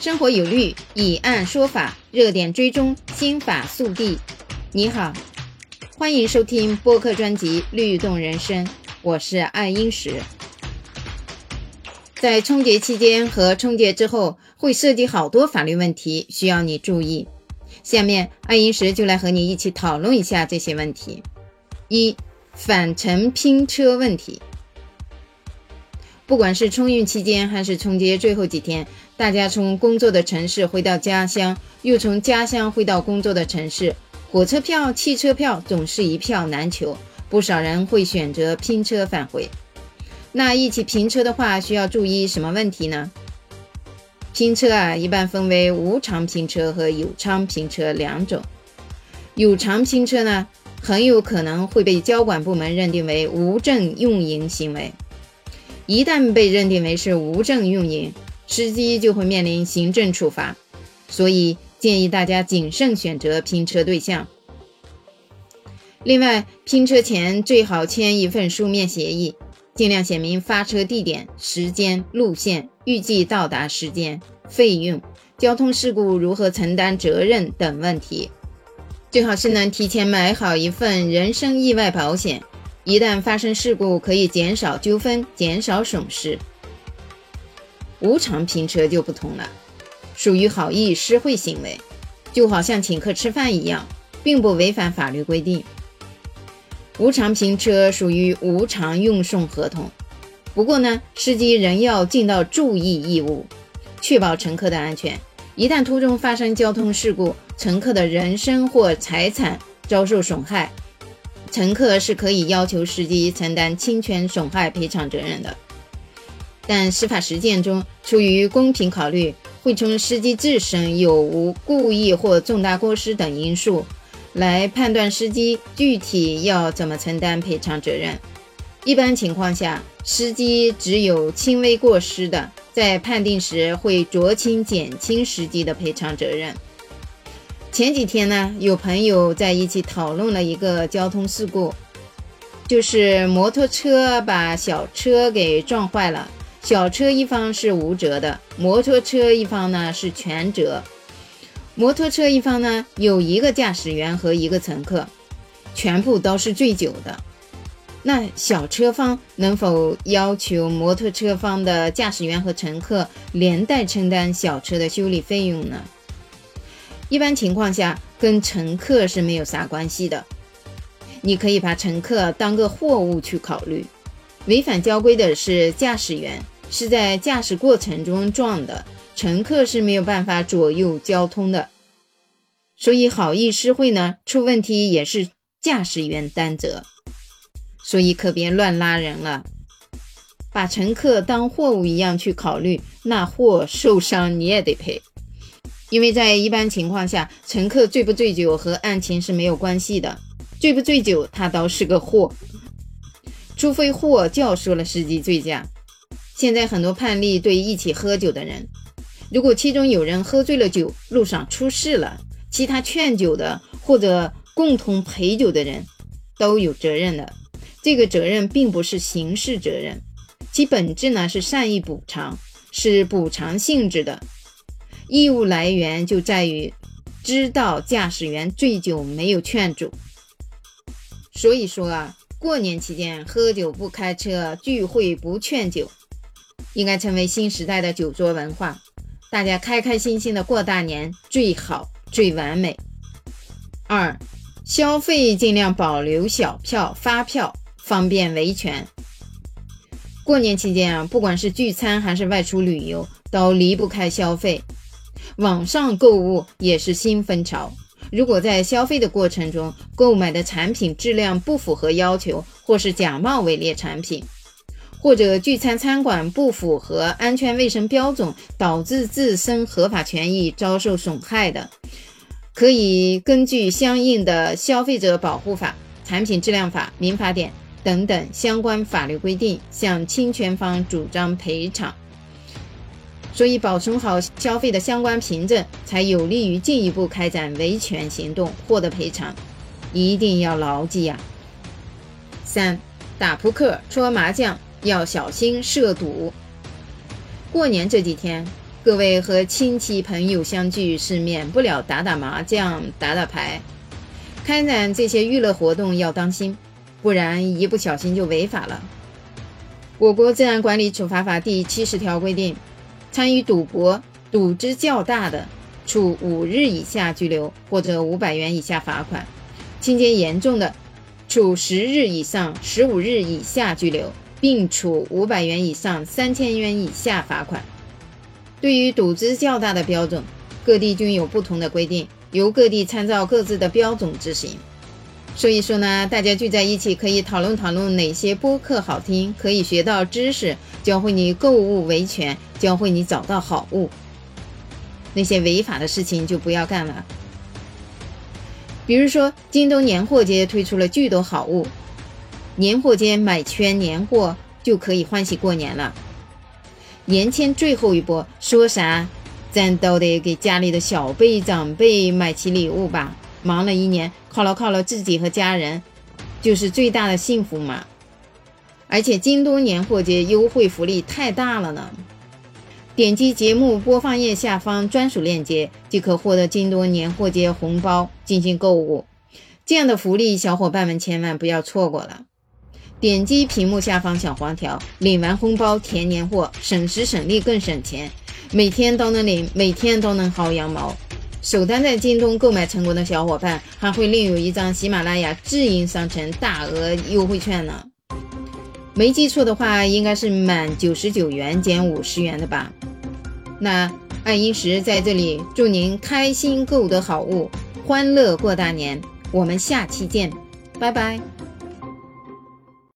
生活有律，以案说法，热点追踪，心法速递。你好，欢迎收听播客专辑《律动人生》，我是爱英石。在春节期间和春节之后，会涉及好多法律问题，需要你注意。下面爱英石就来和你一起讨论一下这些问题。一、返程拼车问题。不管是春运期间还是春节最后几天。大家从工作的城市回到家乡，又从家乡回到工作的城市，火车票、汽车票总是一票难求，不少人会选择拼车返回。那一起拼车的话，需要注意什么问题呢？拼车啊，一般分为无偿拼车和有偿拼车两种。有偿拼车呢，很有可能会被交管部门认定为无证运营行为。一旦被认定为是无证运营，司机就会面临行政处罚，所以建议大家谨慎选择拼车对象。另外，拼车前最好签一份书面协议，尽量写明发车地点、时间、路线、预计到达时间、费用、交通事故如何承担责任等问题。最好是能提前买好一份人身意外保险，一旦发生事故，可以减少纠纷，减少损失。无偿拼车就不同了，属于好意施惠行为，就好像请客吃饭一样，并不违反法律规定。无偿拼车属于无偿运送合同，不过呢，司机仍要尽到注意义务，确保乘客的安全。一旦途中发生交通事故，乘客的人身或财产遭受损害，乘客是可以要求司机承担侵权损害赔偿责任的。但司法实践中，出于公平考虑，会从司机自身有无故意或重大过失等因素来判断司机具体要怎么承担赔偿责任。一般情况下，司机只有轻微过失的，在判定时会酌情减轻司机的赔偿责任。前几天呢，有朋友在一起讨论了一个交通事故，就是摩托车把小车给撞坏了。小车一方是无责的，摩托车一方呢是全责。摩托车一方呢有一个驾驶员和一个乘客，全部都是醉酒的。那小车方能否要求摩托车方的驾驶员和乘客连带承担小车的修理费用呢？一般情况下，跟乘客是没有啥关系的。你可以把乘客当个货物去考虑。违反交规的是驾驶员，是在驾驶过程中撞的，乘客是没有办法左右交通的。所以好意施惠呢，出问题也是驾驶员担责。所以可别乱拉人了，把乘客当货物一样去考虑，那货受伤你也得赔。因为在一般情况下，乘客醉不醉酒和案情是没有关系的，醉不醉酒他倒是个货。除非货教唆了司机醉驾。现在很多判例对一起喝酒的人，如果其中有人喝醉了酒，路上出事了，其他劝酒的或者共同陪酒的人都有责任的。这个责任并不是刑事责任，其本质呢是善意补偿，是补偿性质的。义务来源就在于知道驾驶员醉酒没有劝阻。所以说啊。过年期间喝酒不开车，聚会不劝酒，应该成为新时代的酒桌文化。大家开开心心的过大年，最好最完美。二，消费尽量保留小票、发票，方便维权。过年期间啊，不管是聚餐还是外出旅游，都离不开消费。网上购物也是新风潮。如果在消费的过程中购买的产品质量不符合要求，或是假冒伪劣产品，或者聚餐餐馆不符合安全卫生标准，导致自身合法权益遭受损害的，可以根据相应的《消费者保护法》《产品质量法》《民法典》等等相关法律规定，向侵权方主张赔偿。所以，保存好消费的相关凭证，才有利于进一步开展维权行动，获得赔偿。一定要牢记呀！三、打扑克、搓麻将要小心涉赌。过年这几天，各位和亲戚朋友相聚是免不了打打麻将、打打牌，开展这些娱乐活动要当心，不然一不小心就违法了。我国治安管理处罚法第七十条规定，参与赌博赌资较大的，处五日以下拘留或者五百元以下罚款；情节严重的，处十日以上十五日以下拘留，并处五百元以上三千元以下罚款。对于赌资较大的标准，各地均有不同的规定，由各地参照各自的标准执行。所以说呢，大家聚在一起可以讨论讨论哪些播客好听，可以学到知识，教会你购物维权，教会你找到好物。那些违法的事情就不要干了。比如说，京东年货节推出了巨多好物，年货节买全年货就可以欢喜过年了。年前最后一波，说啥，咱都得给家里的小辈长辈买起礼物吧。忙了一年，犒劳犒劳自己和家人，就是最大的幸福嘛。而且京东年货节优惠福利太大了呢。点击节目播放页下方专属链接，即可获得京东年货节红包进行购物。这样的福利，小伙伴们千万不要错过了。点击屏幕下方小黄条，领完红包填年货，省时省力更省钱，每天都能领，每天都能薅羊毛。首单在京东购买成功的小伙伴，还会另有一张喜马拉雅智音商城大额优惠券呢。没记错的话，应该是满九十九元减五十元的吧？那爱英石在这里祝您开心购得好物，欢乐过大年。我们下期见，拜拜。